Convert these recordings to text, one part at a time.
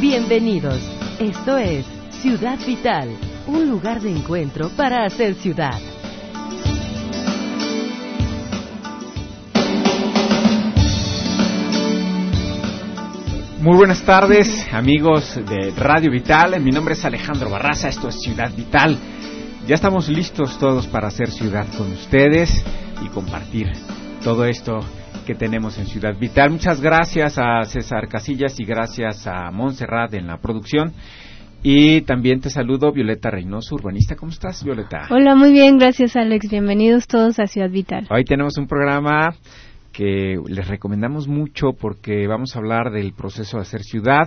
Bienvenidos. Esto es Ciudad Vital, un lugar de encuentro para hacer ciudad. Muy buenas tardes, amigos de Radio Vital. Mi nombre es Alejandro Barraza, esto es Ciudad Vital. Ya estamos listos todos para hacer ciudad con ustedes y compartir todo esto que tenemos en Ciudad Vital. Muchas gracias a César Casillas y gracias a Montserrat en la producción. Y también te saludo, Violeta Reynoso, urbanista. ¿Cómo estás, Violeta? Hola, muy bien, gracias, Alex. Bienvenidos todos a Ciudad Vital. Hoy tenemos un programa que les recomendamos mucho porque vamos a hablar del proceso de hacer ciudad.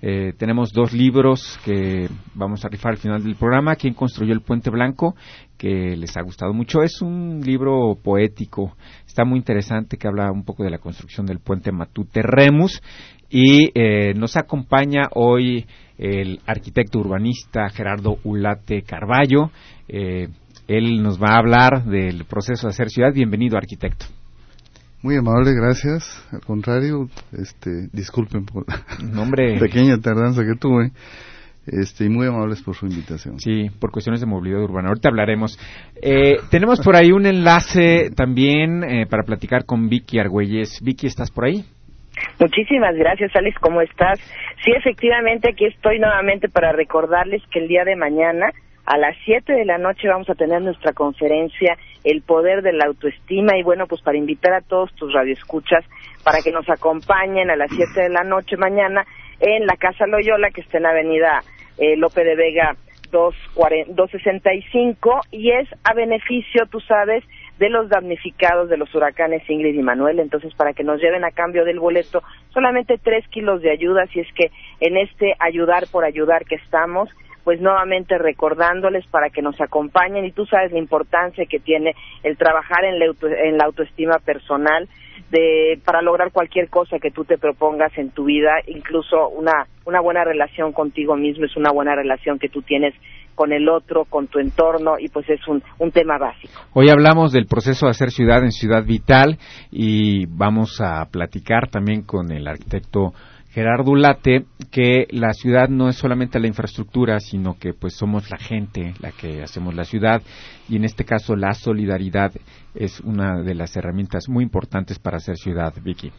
Eh, tenemos dos libros que vamos a rifar al final del programa. ¿Quién construyó el Puente Blanco? Que les ha gustado mucho. Es un libro poético. Está muy interesante que habla un poco de la construcción del puente Matute Remus. Y eh, nos acompaña hoy el arquitecto urbanista Gerardo Ulate Carballo. Eh, él nos va a hablar del proceso de hacer ciudad. Bienvenido, arquitecto. Muy amable, gracias. Al contrario, este, disculpen por Nombre. la pequeña tardanza que tuve. Este, y muy amables por su invitación. Sí, por cuestiones de movilidad urbana. Ahorita hablaremos. Eh, tenemos por ahí un enlace también eh, para platicar con Vicky Argüelles. Vicky, ¿estás por ahí? Muchísimas gracias, Alex. ¿Cómo estás? Sí, efectivamente, aquí estoy nuevamente para recordarles que el día de mañana a las 7 de la noche vamos a tener nuestra conferencia El poder de la autoestima y bueno, pues para invitar a todos tus radioescuchas para que nos acompañen a las 7 de la noche mañana en la Casa Loyola que está en la avenida eh, Lope de Vega 265 y es a beneficio, tú sabes, de los damnificados de los huracanes Ingrid y Manuel. Entonces, para que nos lleven a cambio del boleto solamente tres kilos de ayuda, si es que en este ayudar por ayudar que estamos, pues nuevamente recordándoles para que nos acompañen y tú sabes la importancia que tiene el trabajar en la, autoestima personal de para lograr cualquier cosa que tú te propongas en tu vida, incluso una una buena relación contigo mismo es una buena relación que tú tienes con el otro, con tu entorno y pues es un, un tema básico. Hoy hablamos del proceso de hacer ciudad en Ciudad Vital y vamos a platicar también con el arquitecto Gerardo Late que la ciudad no es solamente la infraestructura, sino que pues somos la gente la que hacemos la ciudad y en este caso la solidaridad es una de las herramientas muy importantes para hacer ciudad, Vicky.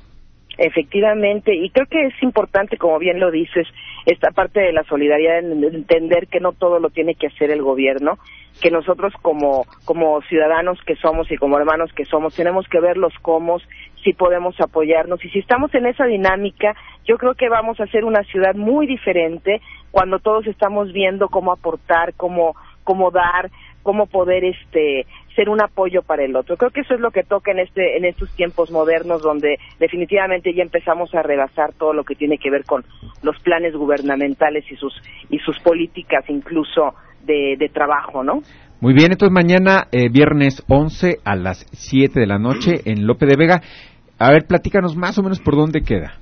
Efectivamente, y creo que es importante, como bien lo dices, esta parte de la solidaridad, en entender que no todo lo tiene que hacer el gobierno, que nosotros como, como ciudadanos que somos y como hermanos que somos, tenemos que ver los cómo, si podemos apoyarnos. Y si estamos en esa dinámica, yo creo que vamos a ser una ciudad muy diferente cuando todos estamos viendo cómo aportar, cómo, cómo dar, cómo poder este ser un apoyo para el otro. Creo que eso es lo que toca en este en estos tiempos modernos donde definitivamente ya empezamos a rebasar todo lo que tiene que ver con los planes gubernamentales y sus y sus políticas incluso de, trabajo, ¿no? Muy bien, entonces mañana eh, viernes 11 a las 7 de la noche en Lope de Vega. A ver, platícanos más o menos por dónde queda.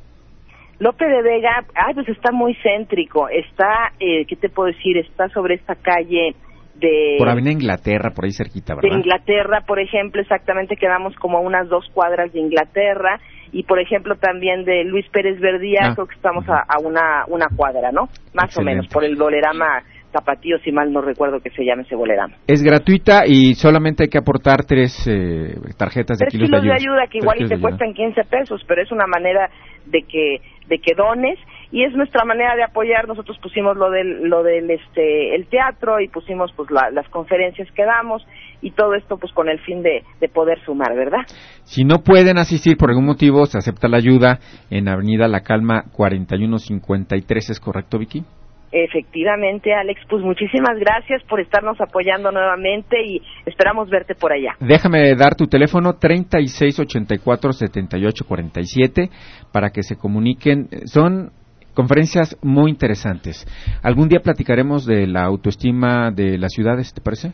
Lope de Vega, ay, pues está muy céntrico. Está, eh, ¿qué te puedo decir? Está sobre esta calle de... Por Avenida Inglaterra, por ahí cerquita, ¿verdad? De Inglaterra, por ejemplo, exactamente quedamos como a unas dos cuadras de Inglaterra y, por ejemplo, también de Luis Pérez Verdía, Ah, creo que estamos a, a una, una cuadra, ¿no? Más o menos, por el bolerama Tapatío, si mal no recuerdo que se llame ese bolerama. Es gratuita y solamente hay que aportar tres eh, tarjetas de Tres kilos, kilos de de ayuda que igual y te ayuda. cuestan 15 pesos, pero es una manera de que de que dones y es nuestra manera de apoyar. Nosotros pusimos lo del lo del este el teatro y pusimos pues la- las conferencias que damos y todo esto pues con el fin de, de poder sumar, ¿verdad? Si no pueden asistir por algún motivo, se acepta la ayuda en Avenida La Calma 4153, ¿es correcto, Vicky? Efectivamente, Alex, pues muchísimas gracias por estarnos apoyando nuevamente y esperamos verte por allá. Déjame dar tu teléfono 3684-7847 para que se comuniquen. Son conferencias muy interesantes. Algún día platicaremos de la autoestima de las ciudades, ¿te parece?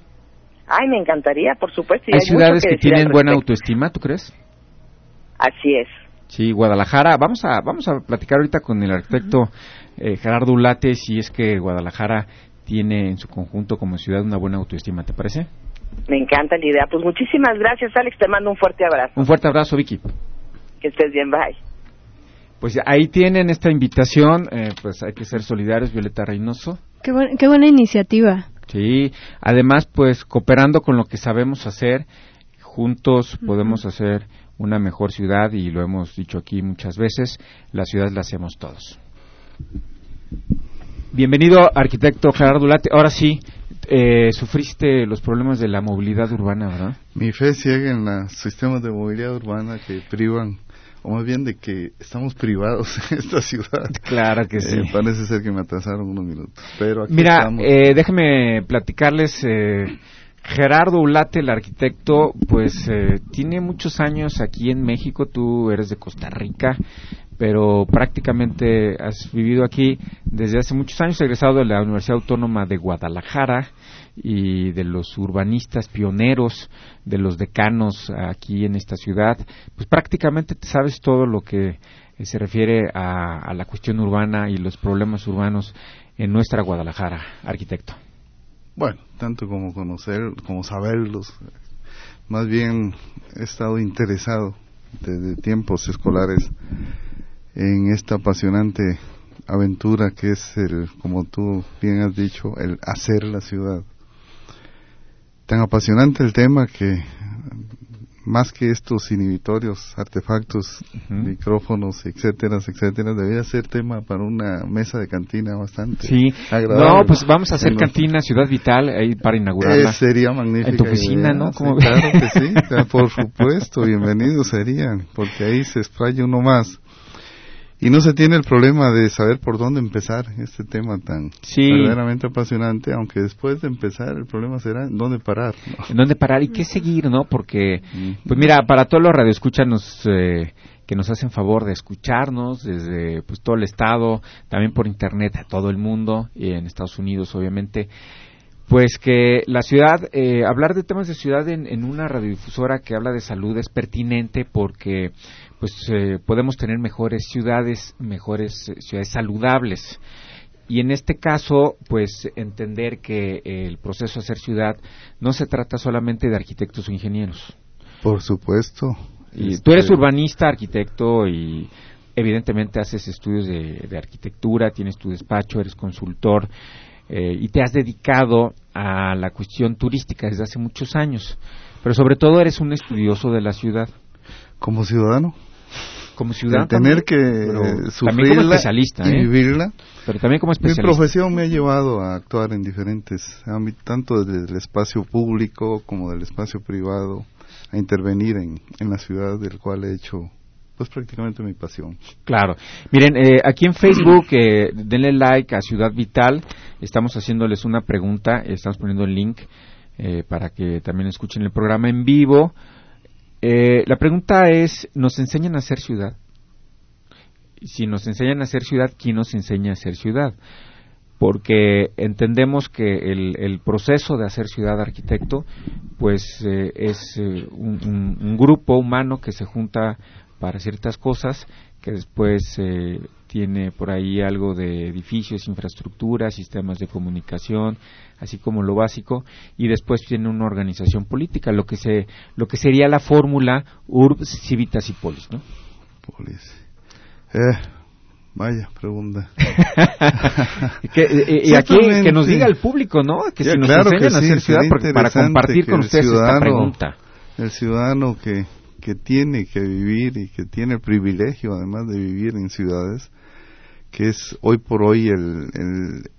Ay, me encantaría, por supuesto. ¿Hay, ciudades que, tienen buena autoestima, tú crees? Así es. Sí, Guadalajara. Vamos a vamos a platicar ahorita con el arquitecto eh, Gerardo Ulate si es que Guadalajara tiene en su conjunto como ciudad una buena autoestima, ¿te parece? Me encanta la idea. Pues muchísimas gracias, Alex. Te mando un fuerte abrazo. Un fuerte abrazo, Vicky. Que estés bien, bye. Pues ahí tienen esta invitación, eh, pues hay que ser solidarios, Violeta Reynoso. Qué, qué buena iniciativa. Sí, además pues cooperando con lo que sabemos hacer, juntos podemos hacer una mejor ciudad y lo hemos dicho aquí muchas veces, la ciudad la hacemos todos. Bienvenido, arquitecto Gerardo Late. Ahora sí, eh, sufriste los problemas de la movilidad urbana, ¿verdad? Mi fe ciega en los sistemas de movilidad urbana que privan, o más bien de que estamos privados en esta ciudad. Claro que sí. Eh, parece ser que me atrasaron unos minutos. Pero aquí Mira, estamos. eh, déjeme platicarles. Eh, Gerardo Ulate, el arquitecto, pues eh, tiene muchos años aquí en México. Tú eres de Costa Rica, pero prácticamente has vivido aquí desde hace muchos años, egresado de la Universidad Autónoma de Guadalajara y de los urbanistas pioneros, de los decanos aquí en esta ciudad. Pues prácticamente te sabes todo lo que eh, se refiere a, a la cuestión urbana y los problemas urbanos en nuestra Guadalajara, arquitecto. Bueno, tanto como conocer, como saberlos. Más bien he estado interesado desde tiempos escolares en esta apasionante aventura que es el, como tú bien has dicho, el hacer la ciudad. Tan apasionante el tema que más que estos inhibitorios, artefactos, micrófonos, etcétera, etcétera, debería ser tema para una mesa de cantina bastante Sí, agradable. no, pues vamos a hacer En los- cantina Ciudad Vital ahí para inaugurarla. eh, sería magnífico. En tu oficina, ¿no? Claro que sí, por supuesto, bienvenidos serían, porque ahí se explaya uno más. Y no se tiene el problema de saber por dónde empezar este tema tan Sí. verdaderamente apasionante, aunque después de empezar el problema será en dónde parar. ¿no? ¿En dónde parar y qué seguir, no? Porque, pues mira, para todos los radioescuchas nos, eh, que nos hacen favor de escucharnos desde pues todo el estado, también por internet a todo el mundo y en Estados Unidos, obviamente. Pues que la ciudad, eh, hablar de temas de ciudad en, en una radiodifusora que habla de salud es pertinente porque pues eh, podemos tener mejores ciudades, mejores eh, ciudades saludables. Y en este caso, pues entender que el proceso de hacer ciudad no se trata solamente de arquitectos o ingenieros. Por supuesto. Y Este, tú eres urbanista, arquitecto y evidentemente haces estudios de, de arquitectura, tienes tu despacho, eres consultor eh, y te has dedicado a la cuestión turística desde hace muchos años. Pero sobre todo eres un estudioso de la ciudad. Como ciudadano, Como ciudadano. tener que pero eh, como especialista, y ¿eh? vivirla. Pero también como Mi especialista. profesión me ha llevado a actuar en diferentes ámbitos, tanto desde el espacio público como del espacio privado, a intervenir en, en la ciudad del cual he hecho pues prácticamente mi pasión. Claro. Miren, eh, aquí en Facebook, eh, denle like a Ciudad Vital. Estamos haciéndoles una pregunta. Estamos poniendo el link eh, para que también escuchen el programa en vivo. Eh, la pregunta es, ¿nos enseñan a ser ciudad? Si nos enseñan a ser ciudad, ¿quién nos enseña a ser ciudad? Porque entendemos que el, el proceso de hacer ciudad arquitecto, pues eh, es eh, un, un- un grupo humano que se junta para ciertas cosas, que después eh, tiene por ahí algo de edificios, infraestructuras, sistemas de comunicación, así como lo básico, y después tiene una organización política, lo que se, lo que sería la fórmula Urbs, Civitas y Polis, ¿no? Polis. Eh, vaya pregunta. que, eh, y aquí que nos diga el público, ¿no? Que Ya, si nos claro a hacer ciudad, porque para compartir con ustedes esta pregunta. El ciudadano que, que tiene que vivir y que tiene el privilegio además de vivir en ciudades, que es hoy por hoy el, el,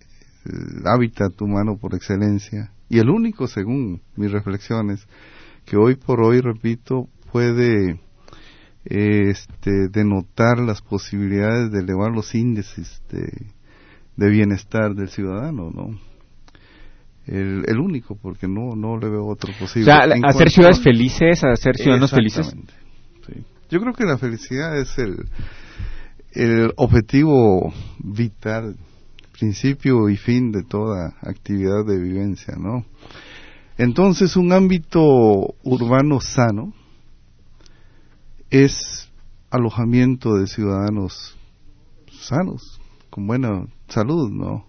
el hábitat humano por excelencia y el único según mis reflexiones que hoy por hoy repito puede este denotar las posibilidades de elevar los índices de, de bienestar del ciudadano no el, el único porque no no le veo otro O posible sea, En hacer cuanto- ciudades felices, hacer ciudadanos felices. Sí. Yo creo que la felicidad es el, el objetivo vital, principio y fin de toda actividad de vivencia, ¿no? Entonces, un ámbito urbano sano es alojamiento de ciudadanos sanos, con buena salud, ¿no?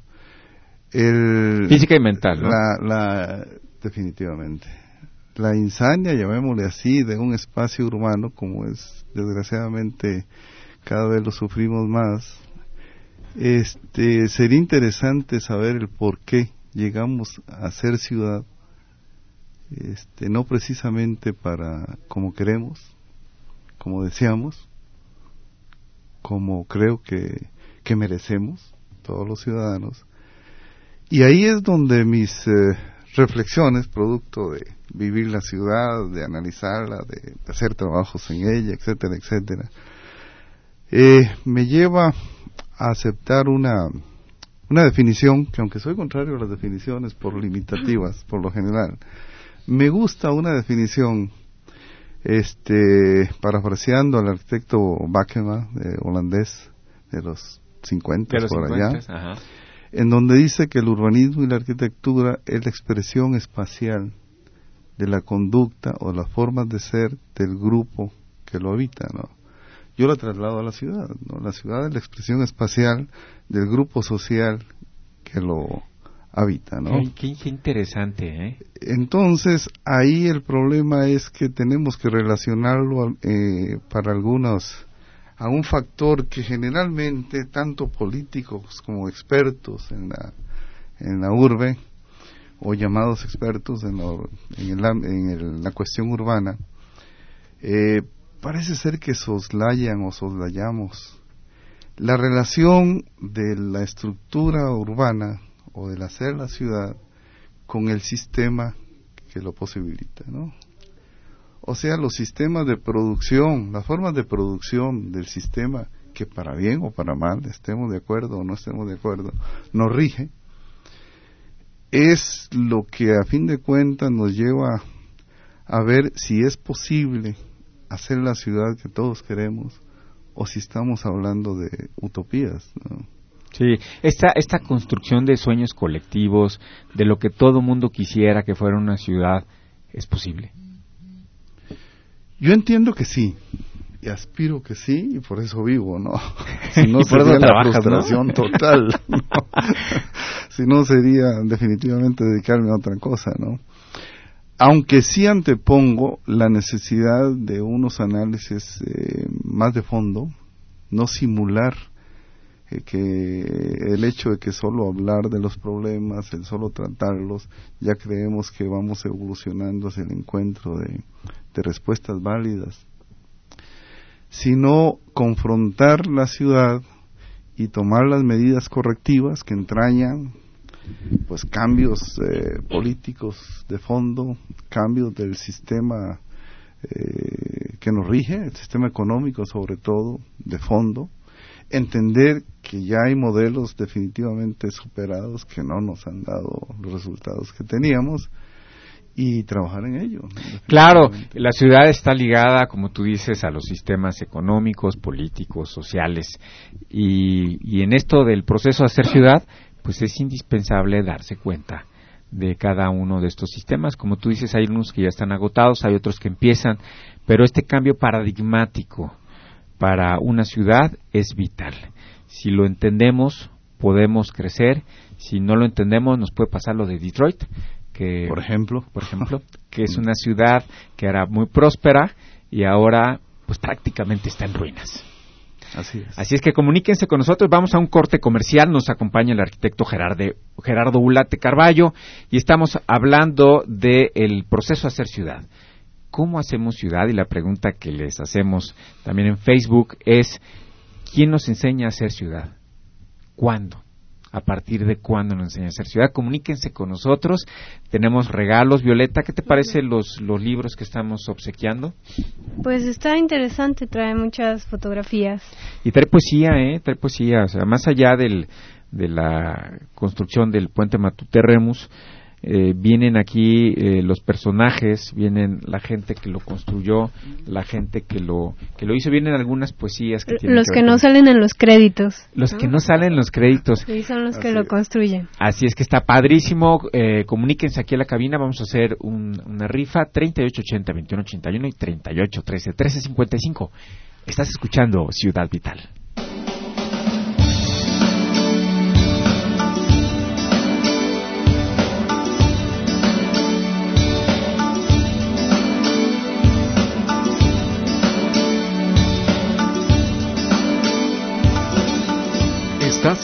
El, Física y mental, ¿no? La, la, definitivamente. La insania, llamémosle así, de un espacio urbano, como es desgraciadamente cada vez lo sufrimos más, este, sería interesante saber el por qué llegamos a ser ciudad, este, no precisamente para como queremos, como deseamos, como creo que, que merecemos todos los ciudadanos. Y ahí es donde mis eh, reflexiones, producto de vivir la ciudad, de analizarla, de, hacer trabajos en ella, etcétera, etcétera, eh, me lleva a aceptar una, una definición que aunque soy contrario a las definiciones por limitativas, por lo general, me gusta una definición este parafraseando al arquitecto Bakema, holandés de los 50 por allá, en donde dice que el urbanismo y la arquitectura es la expresión espacial de la conducta o las formas de ser del grupo que lo habita, ¿no? Yo la traslado a la ciudad, ¿no? La ciudad es la expresión espacial del grupo social que lo habita, ¿no? Qué, interesante, ¿eh? Entonces, ahí el problema es que tenemos que relacionarlo eh, para algunos a un factor que generalmente tanto políticos como expertos en la en la urbe o llamados expertos en, en, la cuestión urbana eh, parece ser que soslayan o soslayamos la relación de la estructura urbana o del hacer la ciudad con el sistema que lo posibilita, ¿no? O sea, los sistemas de producción, las formas de producción del sistema que para bien o para mal, estemos de acuerdo o no estemos de acuerdo, nos rige, es lo que a fin de cuentas nos lleva a ver si es posible hacer la ciudad que todos queremos o si estamos hablando de utopías. ¿no? Sí, esta, esta construcción de sueños colectivos, de lo que todo mundo quisiera que fuera una ciudad, ¿es posible? Yo entiendo que sí, y aspiro que sí, y por eso vivo, ¿no? Si no sería la frustración total, si no sería definitivamente dedicarme a otra cosa, ¿no? Aunque sí antepongo la necesidad de unos análisis eh, más de fondo, no simular eh, que el hecho de que solo hablar de los problemas, el solo tratarlos, ya creemos que vamos evolucionando hacia el encuentro de, de respuestas válidas, sino confrontar la ciudad y tomar las medidas correctivas que entrañan pues cambios eh, políticos de fondo, cambios del sistema eh, que nos rige, el sistema económico sobre todo, de fondo, entender que ya hay modelos definitivamente superados que no nos han dado los resultados que teníamos y trabajar en ello. Claro, la ciudad está ligada, como tú dices, a los sistemas económicos, políticos, sociales. Y, y en esto del proceso de hacer ciudad, pues es indispensable darse cuenta de cada uno de estos sistemas. Como tú dices, hay unos que ya están agotados, hay otros que empiezan, pero este cambio paradigmático para una ciudad es vital. Si lo entendemos, podemos crecer. Si no lo entendemos, nos puede pasar lo de Detroit, que por ejemplo, por ejemplo, que es una ciudad que era muy próspera y ahora pues prácticamente está en ruinas. Así es. Así es que comuníquense con nosotros. Vamos a un corte comercial. Nos acompaña el arquitecto Gerardo, Gerardo Ulate Carballo y estamos hablando del proceso de hacer ciudad. ¿Cómo hacemos ciudad? Y la pregunta que les hacemos también en Facebook es, ¿quién nos enseña a hacer ciudad? ¿Cuándo? ¿A partir de cuándo nos enseña a hacer ciudad? Comuníquense con nosotros. Tenemos regalos. Violeta, ¿qué te parece los, los libros que estamos obsequiando? Pues está interesante, trae muchas fotografías. Y trae poesía, ¿eh? Trae poesía. O sea, más allá del, de la construcción del puente Matute Remus, eh, vienen aquí eh, los personajes, vienen la gente que lo construyó, la gente que lo que lo hizo, vienen algunas poesías que tienen Los que, no con- salen en los créditos. los que no salen en los créditos. Sí, son los que lo construyen. Así es que está padrísimo. Eh, comuníquense aquí a la cabina. Vamos a hacer un- una rifa 3880-2181 y 3813-1355. Estás escuchando Ciudad Vital.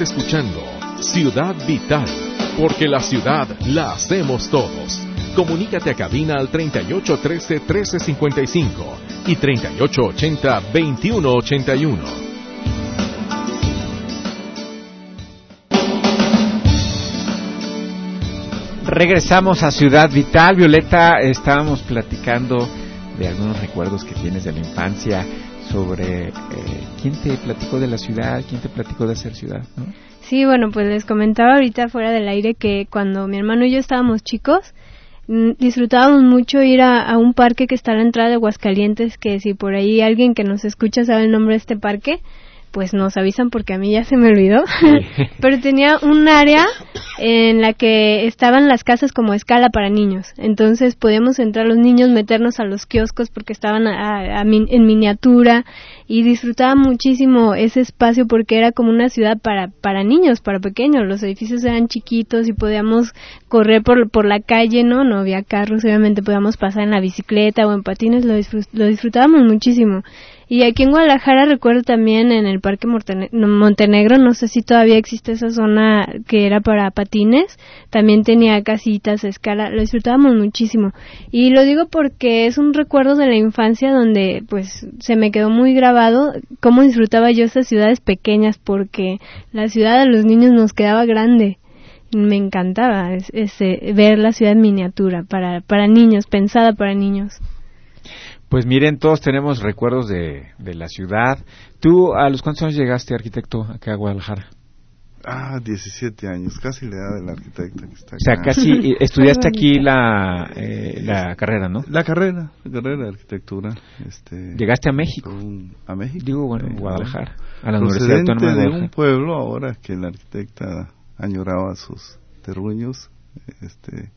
Escuchando Ciudad Vital, porque la ciudad la hacemos todos. Comunícate a cabina al 3813 1355 y 3880 2181. Regresamos a Ciudad Vital. Violeta, estábamos platicando de algunos recuerdos que tienes de la infancia sobre eh, quién te platicó de la ciudad, quién te platicó de hacer ciudad. ¿no? Sí, bueno, pues les comentaba ahorita fuera del aire que cuando mi hermano y yo estábamos chicos, mm, disfrutábamos mucho ir a, a un parque que está a la entrada de Aguascalientes, que si por ahí alguien que nos escucha sabe el nombre de este parque, pues nos avisan porque a mí ya se me olvidó. Pero tenía un área en la que estaban las casas como escala para niños. Entonces podíamos entrar los niños, meternos a los kioscos porque estaban a- a min- en miniatura y disfrutaba muchísimo ese espacio porque era como una ciudad para, para niños, para pequeños. Los edificios eran chiquitos y podíamos correr por, por la calle, ¿no? No había carros, obviamente podíamos pasar en la bicicleta o en patines, lo, disfrut- lo disfrutábamos muchísimo. Y aquí en Guadalajara recuerdo también en el Parque Montenegro, no sé si todavía existe esa zona que era para patines, también tenía casitas, escala, lo disfrutábamos muchísimo. Y lo digo porque es un recuerdo de la infancia donde pues se me quedó muy grabado cómo disfrutaba yo esas ciudades pequeñas porque la ciudad de los niños nos quedaba grande. Me encantaba es- ese, ver la ciudad miniatura para, para niños, pensada para niños. Pues miren, todos tenemos recuerdos de, de la ciudad. ¿Tú a los cuántos años llegaste, arquitecto, acá a Guadalajara? Ah, 17 años, casi la edad del arquitecto que está O sea, acá. casi eh, estudiaste aquí la, eh, la carrera, ¿no? La carrera, la carrera de arquitectura. Este, Llegaste a México. un- ¿A México? Digo, bueno, Sí, Guadalajara, a la. Universidad Procedente Autónoma de de un pueblo ahora que la arquitecta añoraba sus terruños, este,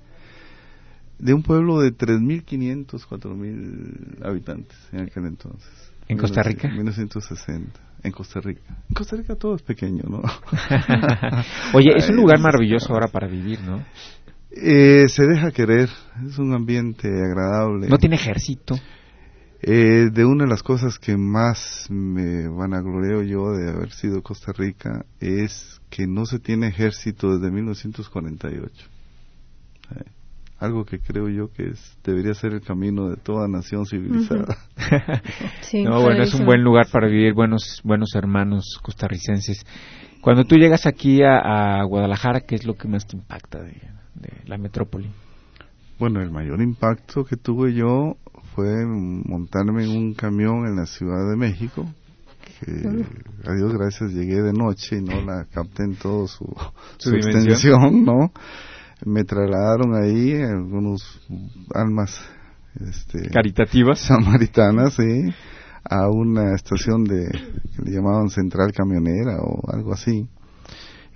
de un pueblo de 3.500, 4.000 habitantes en aquel entonces. ¿En Costa Rica? 1960, en Costa Rica. En Costa Rica todo es pequeño, ¿no? Oye, es un lugar maravilloso ahora para vivir, ¿no? Eh, se deja querer, es un ambiente agradable. No tiene ejército. Eh, de una de las cosas que más me vanagloreo yo de haber sido Costa Rica es que no se tiene ejército desde 1948. Eh, algo que creo yo que es, debería ser el camino de toda nación civilizada. Sí, no, bueno, es un buen lugar para vivir, buenos, buenos hermanos costarricenses. Cuando tú llegas aquí a, a Guadalajara, ¿qué es lo que más te impacta de, de la metrópoli? Bueno, el mayor impacto que tuve yo fue montarme en un camión en la Ciudad de México, que a Dios gracias llegué de noche y no la capté en todo su, Su su dimensión. extensión, ¿no? Me trasladaron ahí algunos almas este, Caritativas. samaritanas, sí, a una estación de que le llamaban Central Camionera o algo así.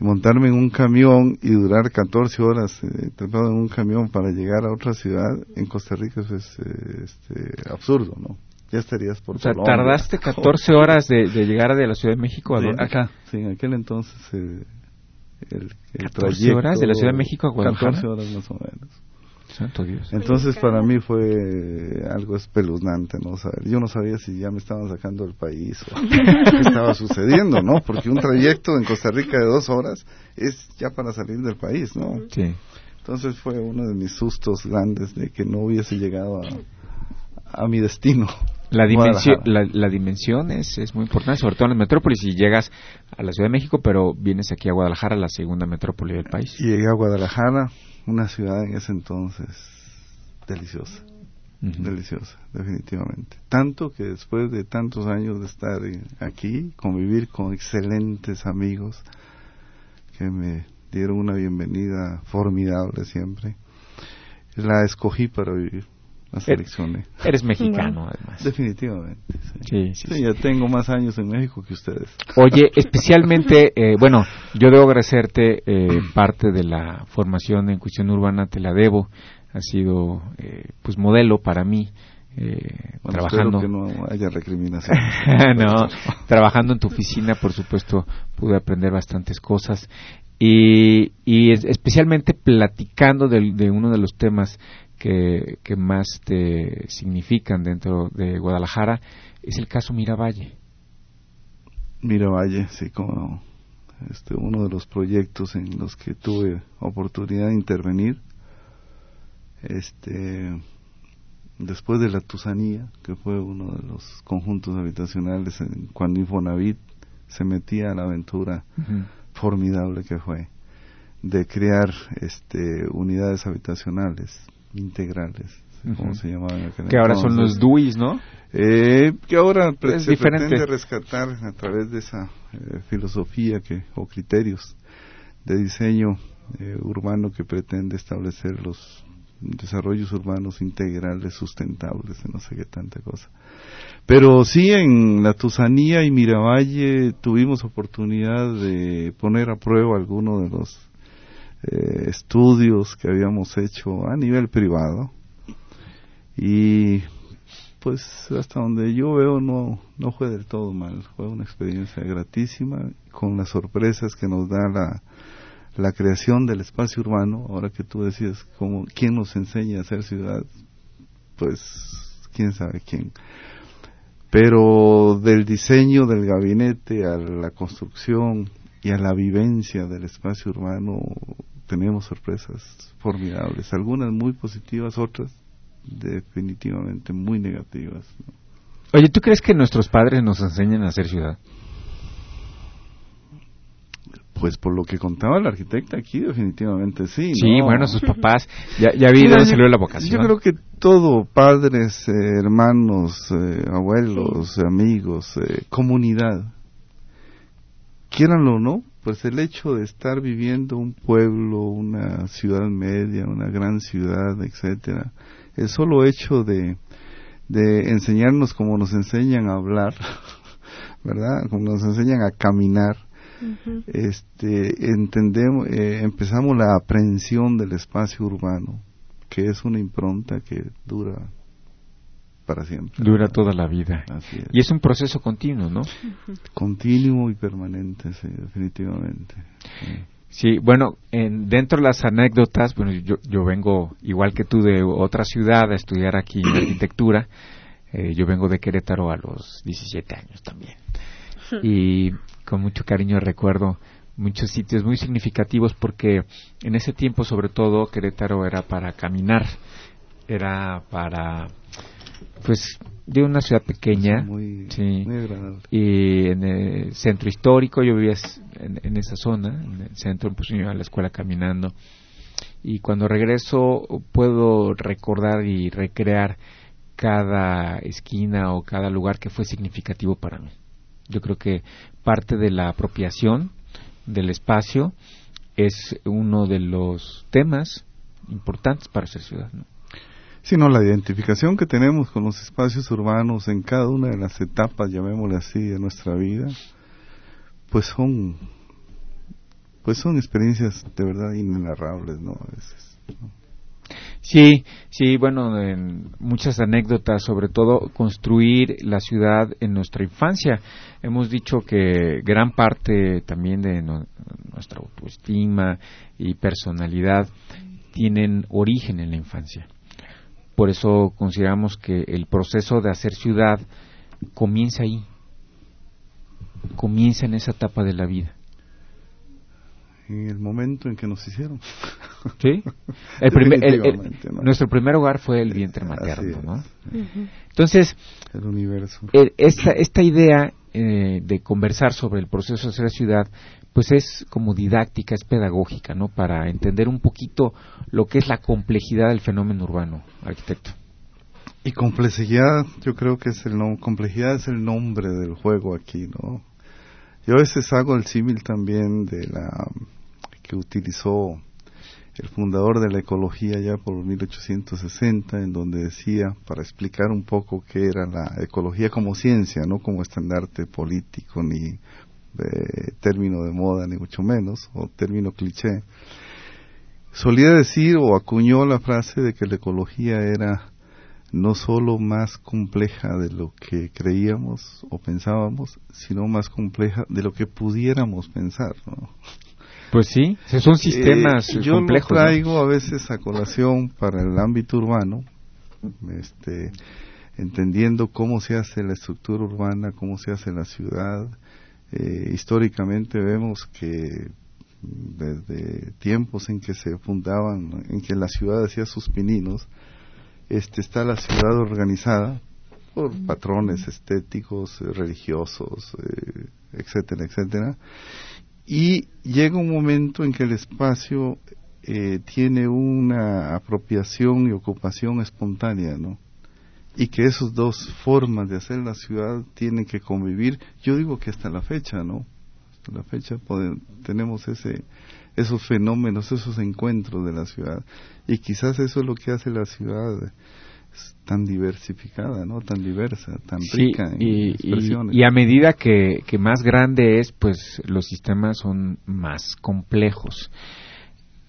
Y montarme en un camión y durar 14 horas eh, trepado en un camión para llegar a otra ciudad en Costa Rica eso es eh, este, absurdo, ¿no? Ya estarías por O sea, Colombia. tardaste 14 horas de, de llegar de la Ciudad de México a Sí, acá, sí, en aquel entonces eh, el, el 14 trayecto- horas de la Ciudad de México a Guadalajara. 14 horas más o menos. Santo Dios. Entonces para mí fue algo espeluznante, ¿no? Saber, yo no sabía si ya me estaban sacando del país o qué estaba sucediendo, ¿no? Porque un trayecto en Costa Rica de dos horas es ya para salir del país, ¿no? Sí. Entonces fue uno de mis sustos grandes de que no hubiese llegado a, a mi destino. La dimensión, la, la dimensión es, es muy importante, sobre todo en las metrópolis. Si llegas a la Ciudad de México, pero vienes aquí a Guadalajara, la segunda metrópoli del país. Y llegué a Guadalajara, una ciudad en ese entonces deliciosa. Deliciosa, definitivamente. Tanto que después de tantos años de estar aquí, convivir con excelentes amigos que me dieron una bienvenida formidable siempre, la escogí para vivir. La seleccioné. Eres mexicano, además. Definitivamente. Sí, sí, sí, ya tengo más años en México que ustedes. Oye, especialmente, eh, bueno, yo debo agradecerte eh, parte de la formación en cuestión urbana, te la debo. Ha sido, eh, pues, modelo para mí. Eh, Bueno, trabajando que no haya recriminación. no, trabajando en tu oficina, por supuesto, pude aprender bastantes cosas y, y es- especialmente platicando de, uno de los temas que, que más te significan dentro de Guadalajara es el caso Miravalle. Miravalle, sí, como no. Este, uno de los proyectos en los que tuve oportunidad de intervenir, este, después de la Tusanía, que fue uno de los conjuntos habitacionales en- cuando Infonavit se metía a la aventura formidable que fue de crear este unidades habitacionales integrales como se llamaban en aquel Que ahora son los DUIs, ¿no? Eh, que ahora Es se diferente. pretende rescatar a través de esa eh, filosofía que o criterios de diseño eh, urbano que pretende establecer los desarrollos urbanos integrales sustentables no sé qué tanta cosa pero sí en la Tusanía y Miravalle tuvimos oportunidad de poner a prueba algunos de los eh, estudios que habíamos hecho a nivel privado. Y pues hasta donde yo veo no no fue del todo mal. Fue una experiencia gratísima con las sorpresas que nos da la la creación del espacio urbano. Ahora que tú decías como quién nos enseña a hacer ciudad pues quién sabe quién. Pero del diseño del gabinete a la construcción y a la vivencia del espacio urbano tenemos sorpresas formidables algunas muy positivas otras definitivamente muy negativas ¿no? Oye, ¿tú crees que nuestros padres nos enseñan a hacer ciudad? Pues por lo que contaba la arquitecta aquí, definitivamente sí. Sí, ¿no? bueno, sus papás, ya, ya vi dónde salió la vocación. Yo creo que todo, padres, eh, hermanos, eh, abuelos, amigos, eh, comunidad, quieranlo o no, pues el hecho de estar viviendo un pueblo, una ciudad media, una gran ciudad, etcétera, el solo hecho de, de enseñarnos como nos enseñan a hablar, ¿verdad? Como nos enseñan a caminar, este entendemos eh, empezamos la aprehensión del espacio urbano que es una impronta que dura para siempre Dura toda la vida. Así es. Y es un proceso continuo, ¿no? continuo y permanente sí, definitivamente Sí. Sí, bueno, en, dentro de las anécdotas, bueno, yo, yo vengo, igual que tú, de otra ciudad a estudiar aquí arquitectura. Eh, yo vengo de Querétaro a los 17 años también. Y con mucho cariño recuerdo muchos sitios muy significativos porque en ese tiempo, sobre todo, Querétaro era para caminar, era para, pues, de una ciudad pequeña. muy, sí. muy agradable y en el centro histórico yo vivía en, en esa zona en el centro pues yo iba a la escuela caminando y cuando regreso puedo recordar y recrear cada esquina o cada lugar que fue significativo para mí yo creo que parte de la apropiación del espacio es uno de los temas importantes para ser ciudad ¿no? Sino la identificación que tenemos con los espacios urbanos en cada una de las etapas, llamémosle así, de nuestra vida, pues son, pues son experiencias de verdad inenarrables, ¿no? A veces. Sí, sí, bueno, en muchas anécdotas, sobre todo construir la ciudad en nuestra infancia. Hemos dicho que gran parte también de nuestra autoestima y personalidad tienen origen en la infancia. Por eso consideramos que el proceso de hacer ciudad comienza ahí, comienza en esa etapa de la vida. En el momento en que nos hicieron. ¿Sí? El primer- el- el- Definitivamente, ¿no? Nuestro primer hogar fue el vientre materno. ¿no? Entonces, El universo. esta, esta idea eh, de conversar sobre el proceso de hacer ciudad, pues es como didáctica, es pedagógica, ¿no? Para entender un poquito lo que es la complejidad del fenómeno urbano, arquitecto. Y complejidad, yo creo que es el nom- complejidad es el nombre del juego aquí, ¿no? Yo a veces hago el símil también de la que utilizó el fundador de la ecología ya por 1860, en donde decía, para explicar un poco qué era la ecología como ciencia, no como estandarte político ni eh, término de moda, ni mucho menos, o término cliché, solía decir o acuñó la frase de que la ecología era no solo más compleja de lo que creíamos o pensábamos, sino más compleja de lo que pudiéramos pensar. ¿no? Pues sí, son sistemas eh, yo complejos. Yo traigo a veces a colación para el ámbito urbano, este, entendiendo cómo se hace la estructura urbana, cómo se hace la ciudad. Eh, históricamente vemos que desde tiempos en que se fundaban, en que la ciudad hacía sus pininos, este, está la ciudad organizada por patrones estéticos, eh, religiosos, etcétera, etcétera, y llega un momento en que el espacio eh, tiene una apropiación y ocupación espontánea, ¿no? Y que esas dos formas de hacer la ciudad tienen que convivir. Yo digo que hasta la fecha, ¿no? Hasta la fecha tenemos ese, esos fenómenos, esos encuentros de la ciudad. Y quizás eso es lo que hace la ciudad tan diversificada, ¿no? Tan diversa, tan rica en y, expresiones. Y, a medida que, que, más grande es, pues los sistemas son más complejos.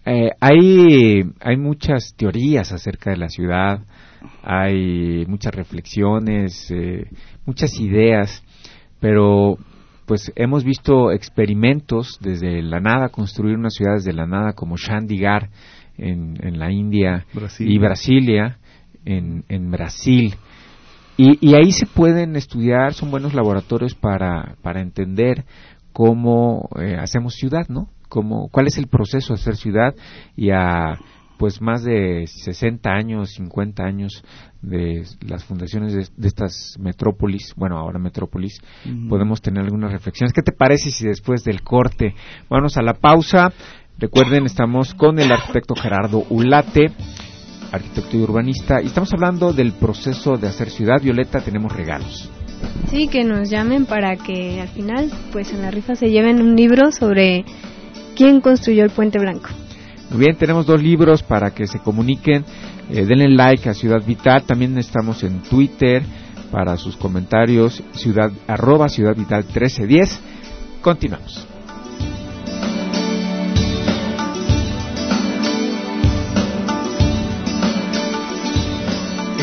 Eh, hay, hay muchas teorías acerca de la ciudad, hay muchas reflexiones, eh, muchas ideas, pero pues hemos visto experimentos desde la nada, construir una ciudad desde la nada como Chandigarh en, en la India y Brasilia, en, en Brasil. Y, y, ahí se pueden estudiar, son buenos laboratorios para, para entender cómo eh, hacemos ciudad, ¿no? Cómo, cuál es el proceso de hacer ciudad y a pues más de 60 años, 50 años de las fundaciones de, estas metrópolis, bueno, ahora metrópolis, podemos tener algunas reflexiones. ¿Qué te parece si después del corte vamos a la pausa? Recuerden, estamos con el arquitecto Gerardo Ulate arquitecto y urbanista, y estamos hablando del proceso de hacer ciudad. Violeta, tenemos regalos. Sí, que nos llamen para que al final, pues en la rifa se lleven un libro sobre quién construyó el Puente Blanco. Muy bien, tenemos dos libros para que se comuniquen. Eh, denle like a Ciudad Vital. También estamos en Twitter para sus comentarios. Ciudad, arroba Ciudad Vital 1310. Continuamos.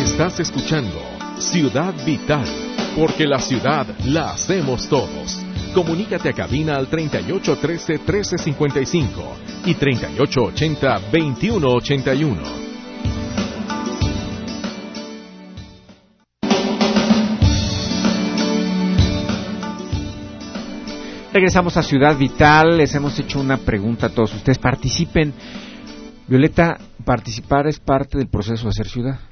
Estás escuchando Ciudad Vital, porque la ciudad la hacemos todos. Comunícate a cabina al 3813 1355 y 3880 2181. Regresamos a Ciudad Vital, les hemos hecho una pregunta a todos ustedes, participen. Violeta, participar es parte del proceso de hacer ciudad.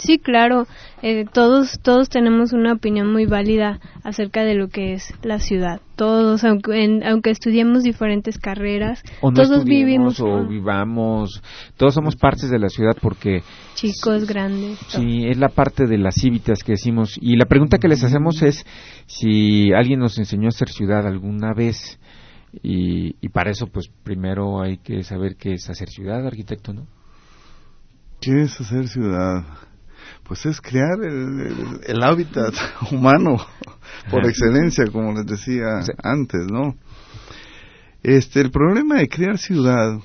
Sí, claro. Eh, todos todos tenemos una opinión muy válida acerca de lo que es la ciudad. Todos, aunque, aunque estudiemos diferentes carreras, todos vivimos o vivamos, todos somos partes de la ciudad porque chicos, grandes. Sí, es la parte de las cívitas que decimos. Y la pregunta que les hacemos es si alguien nos enseñó a hacer ciudad alguna vez. Y, y para eso, pues primero hay que saber qué es hacer ciudad, arquitecto, ¿no? ¿Qué es hacer ciudad? Pues es crear el, hábitat humano por excelencia, como les decía antes, ¿no? Este, el problema de crear ciudad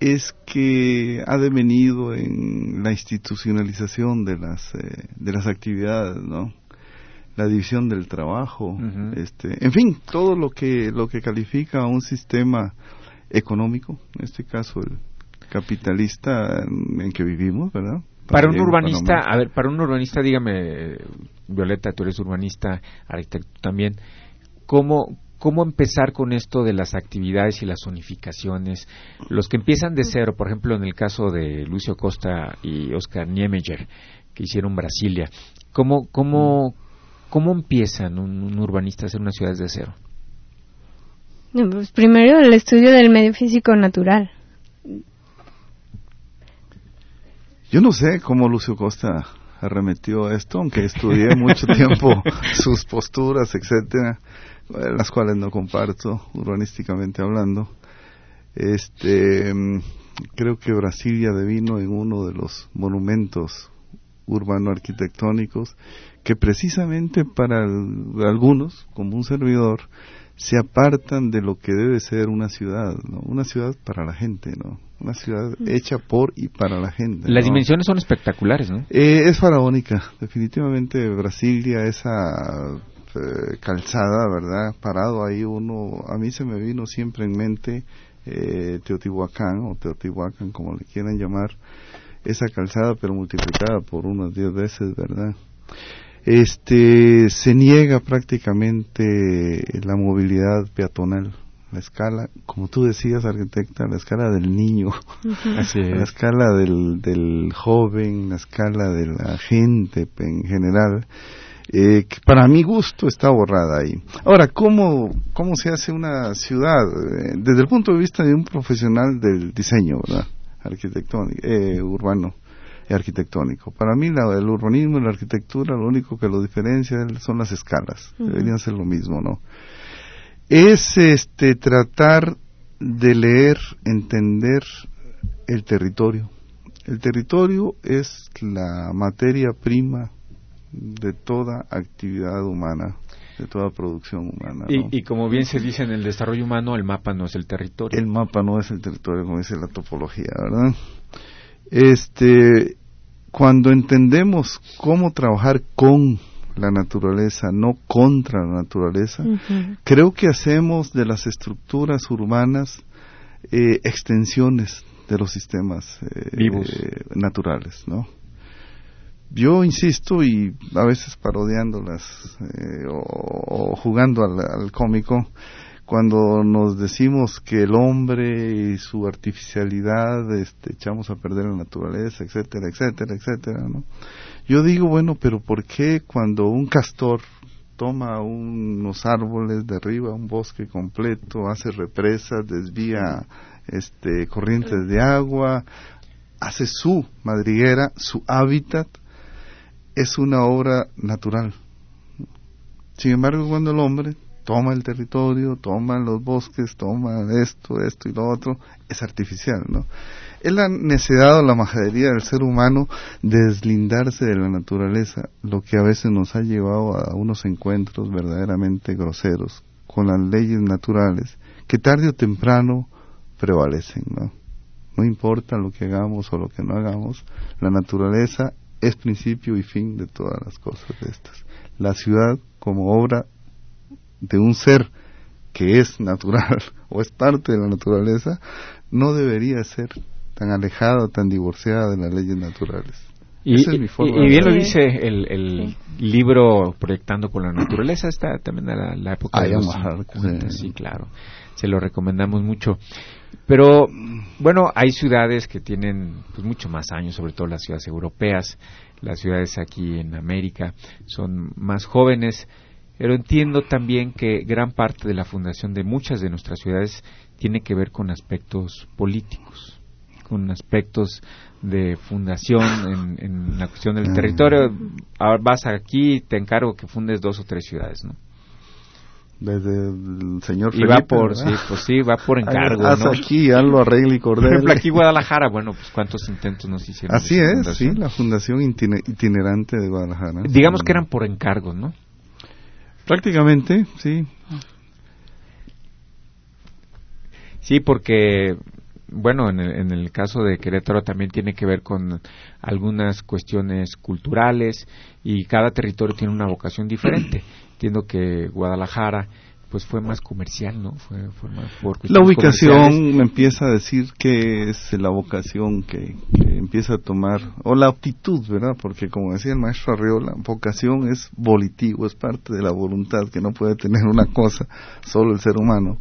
es que ha devenido en la institucionalización de las eh, de las actividades, ¿no? La división del trabajo, este, en fin, todo lo que lo que califica a un sistema económico, en este caso el capitalista en que vivimos, ¿verdad? Para un urbanista, a ver, para un urbanista, dígame, Violeta, tú eres urbanista, arquitecto también, ¿cómo, ¿cómo empezar con esto de las actividades y las zonificaciones? Los que empiezan de cero, por ejemplo, en el caso de Lucio Costa y Oscar Niemeyer, que hicieron Brasilia, ¿cómo, cómo, cómo empiezan un, urbanista a hacer una ciudad de cero? Pues primero el estudio del medio físico natural. Yo no sé cómo Lucio Costa arremetió a esto, aunque estudié mucho tiempo sus posturas, etcétera, las cuales no comparto urbanísticamente hablando. Este, creo que Brasilia devino en uno de los monumentos urbano-arquitectónicos que precisamente para algunos, como un servidor, se apartan de lo que debe ser una ciudad, ¿no? Una ciudad para la gente, ¿no? Una ciudad hecha por y para la gente. Las dimensiones son espectaculares, ¿no? Eh, es faraónica, definitivamente Brasilia, esa eh, calzada, ¿verdad? Parado ahí uno, a mí se me vino siempre en mente eh, Teotihuacán o Teotihuacán, como le quieran llamar, esa calzada pero multiplicada por unas diez veces, ¿verdad? este se niega prácticamente la movilidad peatonal la escala como tú decías arquitecta la escala del niño la escala del, del joven la escala de la gente en general eh, que para mi gusto está borrada ahí. Ahora, ¿cómo, ¿cómo se hace una ciudad? Eh, desde el punto de vista de un profesional del diseño, ¿verdad? Arquitectónico, eh, urbano arquitectónico. Para mí el urbanismo y la arquitectura lo único que lo diferencia son las escalas, deberían ser lo mismo, ¿no? Es este tratar de leer, entender el territorio. El territorio es la materia prima de toda actividad humana, de toda producción humana. Y, y, como bien se dice en el desarrollo humano, el mapa no es el territorio. El mapa no es el territorio, como dice la topología, ¿verdad? Este, cuando entendemos cómo trabajar con la naturaleza, no contra la naturaleza, creo que hacemos de las estructuras urbanas eh, extensiones de los sistemas eh, vivos naturales, ¿no? Yo insisto y a veces parodiándolas eh, o, jugando al cómico, cuando nos decimos que el hombre y su artificialidad este, echamos a perder la naturaleza, etcétera, etcétera, etcétera, ¿no? Yo digo, bueno, pero ¿por qué cuando un castor toma unos árboles, derriba un bosque completo, hace represas, desvía este, corrientes de agua, hace su madriguera, su hábitat, es una obra natural. Sin embargo, cuando el hombre toma el territorio, toma los bosques, toma esto, esto y lo otro, es artificial, ¿no? Es la necesidad o la majadería del ser humano de deslindarse de la naturaleza, lo que a veces nos ha llevado a unos encuentros verdaderamente groseros con las leyes naturales, que tarde o temprano prevalecen, ¿no? No importa lo que hagamos o lo que no hagamos, la naturaleza es principio y fin de todas las cosas de estas. La ciudad como obra de un ser que es natural o es parte de la naturaleza, no debería ser tan alejada, tan divorciada de las leyes naturales. Y, bien lo dice el, libro Proyectando con la Naturaleza, está también a la, época de los sí. claro, se lo recomendamos mucho. Pero, bueno, hay ciudades que tienen pues, mucho más años, sobre todo las ciudades europeas, las ciudades aquí en América son más jóvenes, pero entiendo también que gran parte de la fundación de muchas de nuestras ciudades tiene que ver con aspectos políticos, con aspectos de fundación en, la cuestión del territorio. Ahora vas aquí, te encargo que fundes dos o tres ciudades, ¿no? desde el señor Felipe, y va por sí pues sí va por encargo haz ¿no? aquí hazlo arregle y cordel por ejemplo aquí Guadalajara bueno pues cuántos intentos nos hicieron así es sí la fundación itinerante de Guadalajara digamos que eran por encargo no Prácticamente, sí. Sí, porque, bueno, en el, en el caso de Querétaro también tiene que ver con algunas cuestiones culturales y cada territorio tiene una vocación diferente. Entiendo que Guadalajara pues fue más comercial, ¿no? Fue, más por la ubicación me empieza a decir que es la vocación que, empieza a tomar, o la aptitud, ¿verdad? Porque como decía el maestro Arriola, vocación es volitivo, es parte de la voluntad que no puede tener una cosa, solo el ser humano.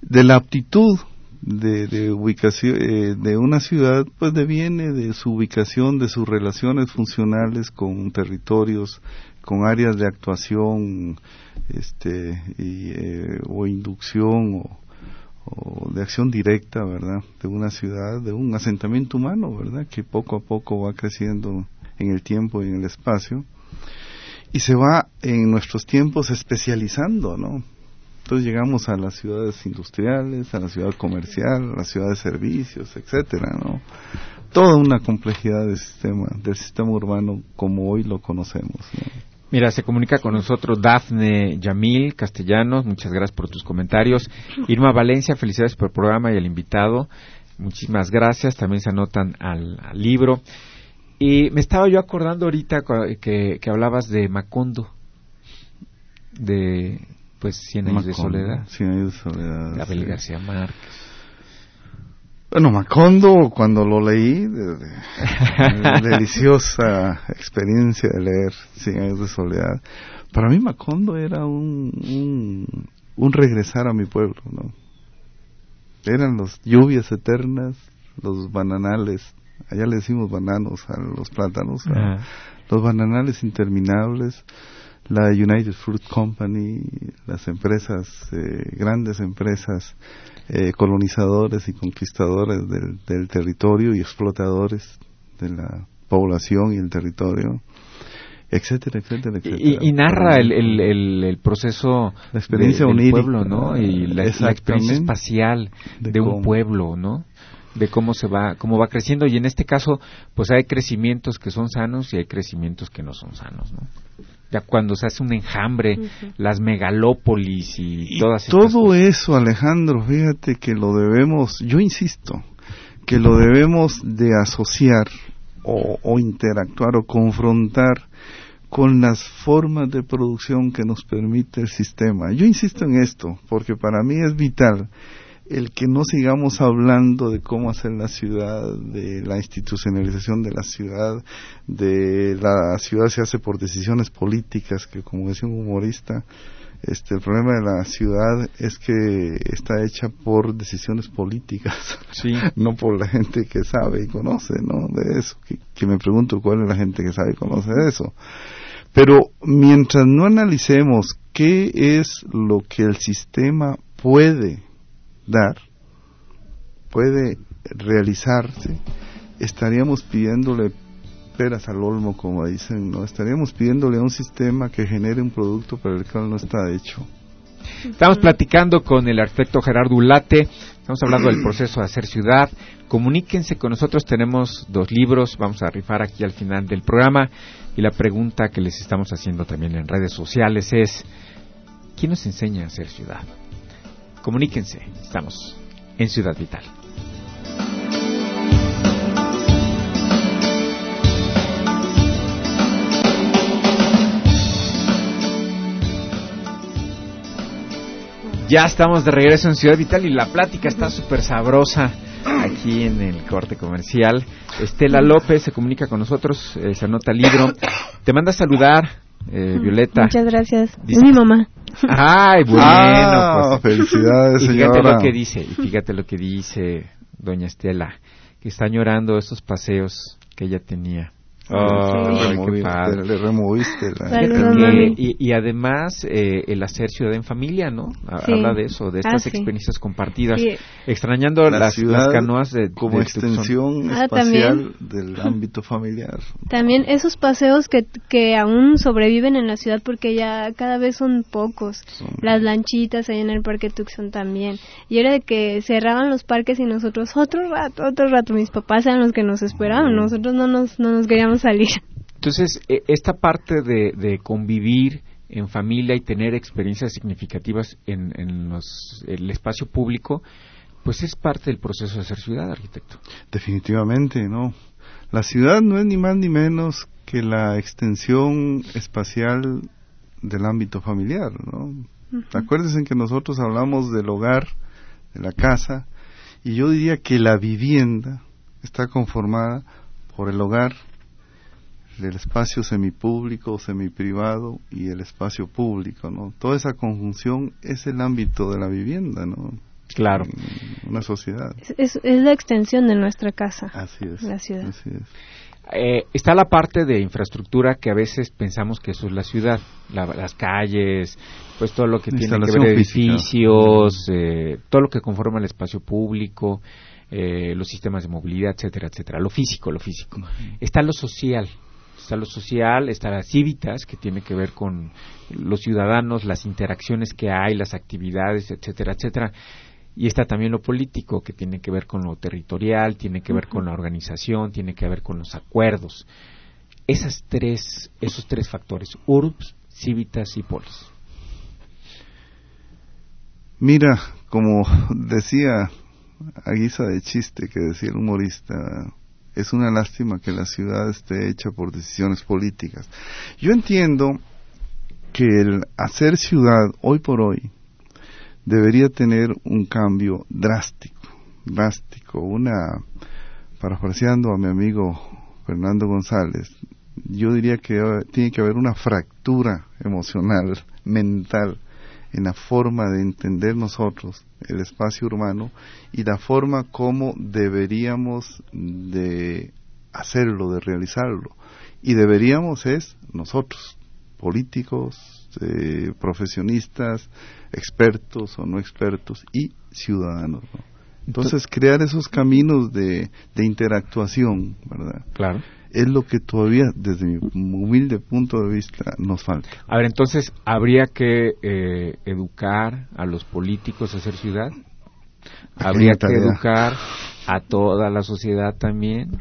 De la aptitud de, de ubicación eh, de una ciudad, pues deviene de su ubicación, de sus relaciones funcionales con territorios, con áreas de actuación, este y, eh, o inducción o, de acción directa, ¿verdad? De una ciudad, de un asentamiento humano, ¿verdad? Que poco a poco va creciendo en el tiempo y en el espacio y se va en nuestros tiempos especializando, ¿no? Entonces llegamos a las ciudades industriales, a la ciudad comercial, a la ciudad de servicios, etcétera, ¿no? Toda una complejidad del sistema, del sistema urbano como hoy lo conocemos. Mira, se comunica con nosotros Dafne Yamil Castellanos, muchas gracias por tus comentarios. Irma Valencia, felicidades por el programa y el invitado. Muchísimas gracias, también se anotan al, libro. Y me estaba yo acordando ahorita que, que hablabas de Macondo, de pues Cien años de soledad. Cien años de soledad. Gabriel García Márquez. Bueno, Macondo, cuando lo leí, deliciosa experiencia de leer Cien años de soledad. Para mí Macondo era un, un, un regresar a mi pueblo, ¿no? Eran las lluvias eternas, los bananales, allá le decimos bananos a los plátanos, los bananales interminables, la United Fruit Company, las empresas, eh, grandes empresas, eh, colonizadores y conquistadores del, del, territorio y explotadores de la población y el territorio, etcétera, etcétera, etcétera. Y, narra el, el, el, proceso la experiencia del pueblo, ¿no? Y la, experiencia espacial de, un pueblo, ¿no? de cómo se va cómo va creciendo y en este caso pues hay crecimientos que son sanos y hay crecimientos que no son sanos no ya cuando se hace un enjambre, las megalópolis y, todas estas Todo eso, Alejandro, fíjate que lo debemos, yo insisto, que lo debemos de asociar o, o interactuar o confrontar con las formas de producción que nos permite el sistema. Yo insisto en esto, porque para mí es vital el que no sigamos hablando de cómo hacer la ciudad, de la institucionalización de la ciudad, de la ciudad se hace por decisiones políticas, que como decía un humorista, este, el problema de la ciudad es que está hecha por decisiones políticas, no por la gente que sabe y conoce, ¿no? De eso, que, que me pregunto cuál es la gente que sabe y conoce de eso. Pero mientras no analicemos qué es lo que el sistema puede dar, puede realizarse, estaríamos pidiéndole peras al olmo, como dicen, ¿no? Estaríamos pidiéndole a un sistema que genere un producto para el cual no está hecho. Estamos platicando con el arquitecto Gerardo Ulate, estamos hablando del proceso de hacer ciudad. Comuníquense con nosotros, tenemos dos libros, vamos a rifar aquí al final del programa. Y la pregunta que les estamos haciendo también en redes sociales es, ¿quién nos enseña a hacer ciudad? Comuníquense, estamos en Ciudad Vital. Ya estamos de regreso en Ciudad Vital y la plática está súper sabrosa aquí en el corte comercial. Estela López se comunica con nosotros, eh, se anota libro. Te manda a saludar, eh, Violeta. Muchas gracias. Mi mamá. Ay, bueno, ah, pues. Felicidades, y fíjate lo que dice, y fíjate lo que dice doña Estela, que está llorando estos paseos que ella tenía le removiste la... y, además eh, el hacer ciudad en familia, ¿no? Habla de eso, de estas ah, experiencias compartidas, extrañando las, canoas de, como extensión ah, espacial del ámbito familiar. También esos paseos que, que aún sobreviven en la ciudad porque ya cada vez son pocos. Las lanchitas ahí en el Parque Tucson también. Y era de que cerraban los parques y nosotros otro rato, otro rato. Mis papás eran los que nos esperaban, nosotros no nos, no nos queríamos salir. Entonces, e, esta parte de, convivir en familia y tener experiencias significativas en, el espacio público, pues es parte del proceso de ser ciudad, arquitecto. Definitivamente, ¿no? La ciudad no es ni más ni menos que la extensión espacial del ámbito familiar, ¿no? Acuérdense que nosotros hablamos del hogar, de la casa, y yo diría que la vivienda está conformada por el hogar, el espacio semipúblico semiprivado y el espacio público, ¿no? Toda esa conjunción es el ámbito de la vivienda, ¿no? Claro. una sociedad. Es, es, la extensión de nuestra casa. Así es. La ciudad. Eh, está la parte de infraestructura que a veces pensamos que eso es la ciudad, las calles, pues todo lo que tiene que ver edificios, eh, todo lo que conforma el espacio público, eh, los sistemas de movilidad, etcétera, etcétera. Lo físico, lo físico. Está lo social, está lo social, está la cívitas, que tiene que ver con los ciudadanos, las interacciones que hay, las actividades, etcétera, etcétera. Y está también lo político, que tiene que ver con lo territorial, tiene que ver con la organización, tiene que ver con los acuerdos. Esas tres, esos tres factores, urbs, civitas y polis. Mira, como decía a guisa de chiste que decía el humorista, es una lástima que la ciudad esté hecha por decisiones políticas. Yo entiendo que el hacer ciudad hoy por hoy debería tener un cambio drástico, drástico, una, parafraseando a mi amigo Fernando González, yo diría que tiene que haber una fractura emocional, mental, en la forma de entender nosotros el espacio urbano y la forma como deberíamos de hacerlo, de realizarlo. Y deberíamos es nosotros, políticos, eh, profesionistas, expertos o no expertos y ciudadanos. Entonces, crear esos caminos de, de interactuación, ¿verdad? Claro es lo que todavía, desde mi humilde punto de vista, nos falta. A ver, entonces, ¿habría que eh, educar a los políticos a hacer ciudad? ¿Habría que educar a toda la sociedad también?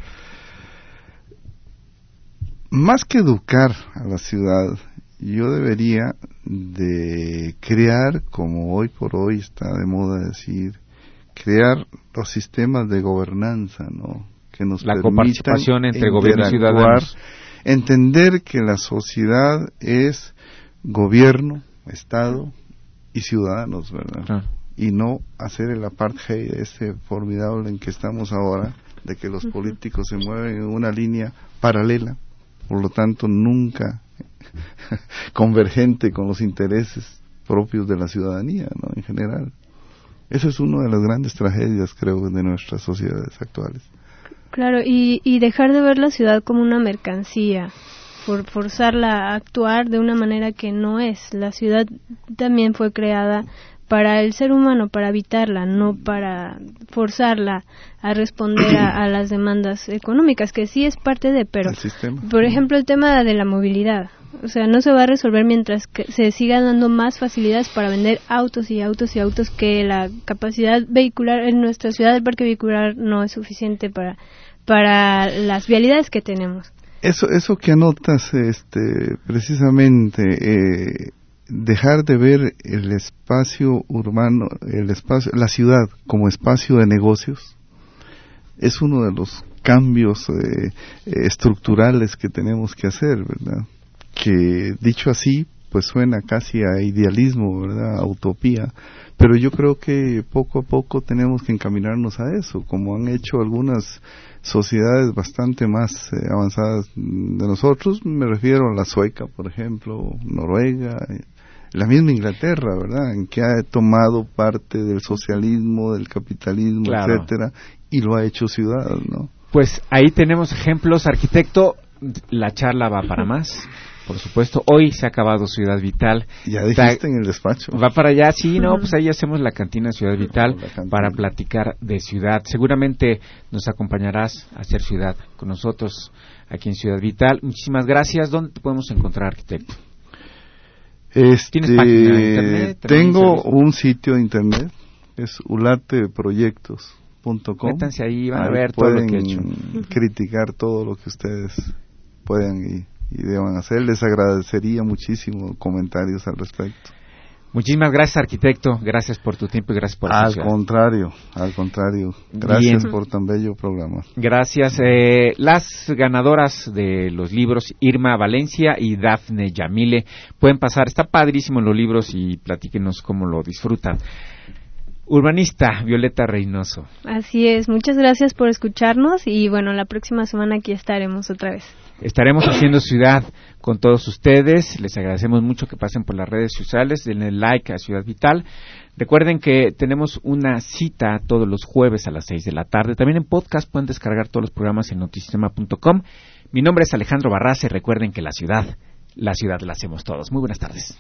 Más que educar a la ciudad, yo debería de crear, como hoy por hoy está de moda decir, crear los sistemas de gobernanza, ¿no? Que nos la coparticipación entre gobierno y ciudadanos. Entender que la sociedad es gobierno, Estado y ciudadanos, ¿verdad? Y no hacer el apartheid ese formidable en que estamos ahora, de que los políticos se mueven en una línea paralela, por lo tanto nunca convergente con los intereses propios de la ciudadanía, ¿no? En general. Eso es una de las grandes tragedias, creo, de nuestras sociedades actuales. Claro, y, y dejar de ver la ciudad como una mercancía, por forzarla a actuar de una manera que no es. La ciudad también fue creada para el ser humano, para habitarla, no para forzarla a responder a, las demandas económicas, que sí es parte de, pero, por ejemplo, el tema de la movilidad. O sea, no se va a resolver mientras que se sigan dando más facilidades para vender autos y autos y autos que la capacidad vehicular en nuestra ciudad, el parque vehicular no es suficiente para para las vialidades que tenemos. Eso, eso que anotas, este, precisamente, eh, dejar de ver el espacio urbano, el espacio, la ciudad como espacio de negocios, es uno de los cambios eh, estructurales que tenemos que hacer, ¿verdad? Que dicho así, pues suena casi a idealismo, ¿verdad? A utopía, pero yo creo que poco a poco tenemos que encaminarnos a eso, como han hecho algunas sociedades bastante más eh, avanzadas de nosotros, me refiero a la sueca, por ejemplo, Noruega, eh, la misma Inglaterra, ¿verdad? En que ha tomado parte del socialismo, del capitalismo, etcétera, y lo ha hecho ciudad, ¿no? Pues ahí tenemos ejemplos, arquitecto, la charla va para más por supuesto. Hoy se ha acabado Ciudad Vital. Ya dijiste en el despacho. Va para allá, sí, no, pues ahí hacemos la cantina Ciudad Vital para platicar de ciudad. Seguramente nos acompañarás a hacer ciudad con nosotros aquí en Ciudad Vital. Muchísimas gracias. ¿Dónde te podemos encontrar, arquitecto? Este, ¿Tienes página de internet? Tengo un sitio de internet, es ulateproyectos.com. Métanse ahí, van a ver todo lo que he hecho. criticar todo lo que ustedes puedan y y deban hacer. Les agradecería muchísimo comentarios al respecto. Muchísimas gracias, arquitecto. Gracias por tu tiempo y gracias por Al contrario, al contrario. Gracias por tan bello programa. Gracias. Eh, las ganadoras de los libros, Irma Valencia y Dafne Yamile, pueden pasar. Está padrísimo los libros y platíquenos cómo lo disfrutan. Urbanista, Violeta Reynoso. Así es. Muchas gracias por escucharnos y bueno, la próxima semana aquí estaremos otra vez. Estaremos haciendo ciudad con todos ustedes. Les agradecemos mucho que pasen por las redes sociales, denle like a Ciudad Vital. Recuerden que tenemos una cita todos los jueves a las 6 de la tarde. También en podcast pueden descargar todos los programas en notisistema.com. Mi nombre es Alejandro Barraza y recuerden que la ciudad, la ciudad la hacemos todos. Muy buenas tardes.